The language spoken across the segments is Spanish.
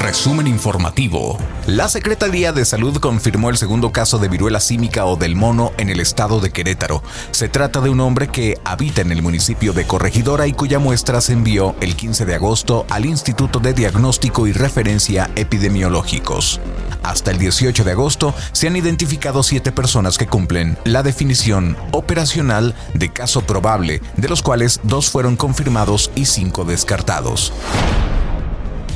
Resumen informativo. La Secretaría de Salud confirmó el segundo caso de viruela símica o del mono en el estado de Querétaro. Se trata de un hombre que habita en el municipio de Corregidora y cuya muestra se envió el 15 de agosto al Instituto de Diagnóstico y Referencia Epidemiológicos. Hasta el 18 de agosto se han identificado siete personas que cumplen la definición operacional de caso probable, de los cuales dos fueron confirmados y cinco descartados.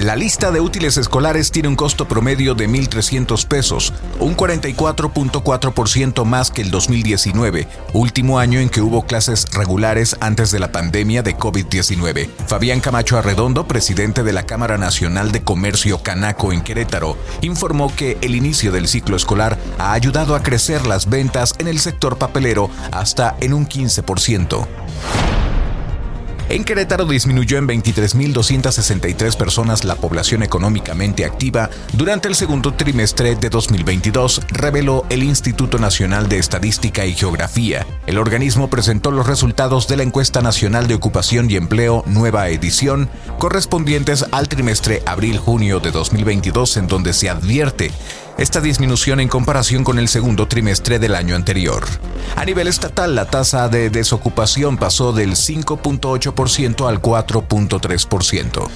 La lista de útiles escolares tiene un costo promedio de 1.300 pesos, un 44.4% más que el 2019, último año en que hubo clases regulares antes de la pandemia de COVID-19. Fabián Camacho Arredondo, presidente de la Cámara Nacional de Comercio Canaco en Querétaro, informó que el inicio del ciclo escolar ha ayudado a crecer las ventas en el sector papelero hasta en un 15%. En Querétaro disminuyó en 23.263 personas la población económicamente activa durante el segundo trimestre de 2022, reveló el Instituto Nacional de Estadística y Geografía. El organismo presentó los resultados de la encuesta nacional de ocupación y empleo nueva edición, correspondientes al trimestre abril-junio de 2022, en donde se advierte esta disminución en comparación con el segundo trimestre del año anterior. A nivel estatal, la tasa de desocupación pasó del 5.8% al 4.3%.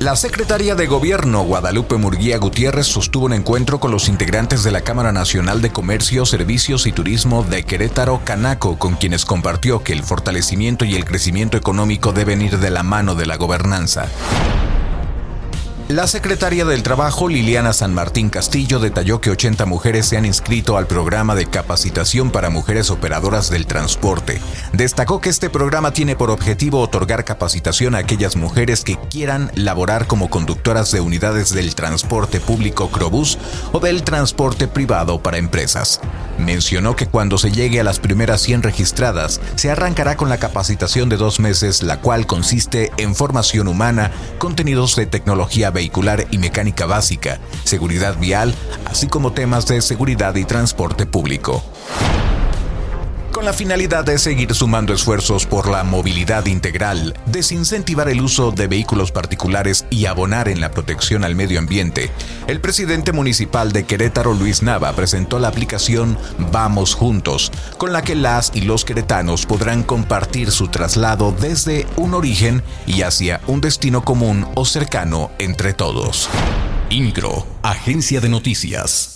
La secretaria de Gobierno, Guadalupe Murguía Gutiérrez, sostuvo un encuentro con los integrantes de la Cámara Nacional de Comercio, Servicios y Turismo de Querétaro, Canaco, con quienes compartió que el fortalecimiento y el crecimiento económico deben ir de la mano de la gobernanza. La secretaria del Trabajo, Liliana San Martín Castillo, detalló que 80 mujeres se han inscrito al programa de capacitación para mujeres operadoras del transporte. Destacó que este programa tiene por objetivo otorgar capacitación a aquellas mujeres que quieran laborar como conductoras de unidades del transporte público Crobús o del transporte privado para empresas. Mencionó que cuando se llegue a las primeras 100 registradas, se arrancará con la capacitación de dos meses, la cual consiste en formación humana, contenidos de tecnología vehicular y mecánica básica, seguridad vial, así como temas de seguridad y transporte público con la finalidad de seguir sumando esfuerzos por la movilidad integral, desincentivar el uso de vehículos particulares y abonar en la protección al medio ambiente. El presidente municipal de Querétaro, Luis Nava, presentó la aplicación Vamos Juntos, con la que las y los queretanos podrán compartir su traslado desde un origen y hacia un destino común o cercano entre todos. INCRO, Agencia de Noticias.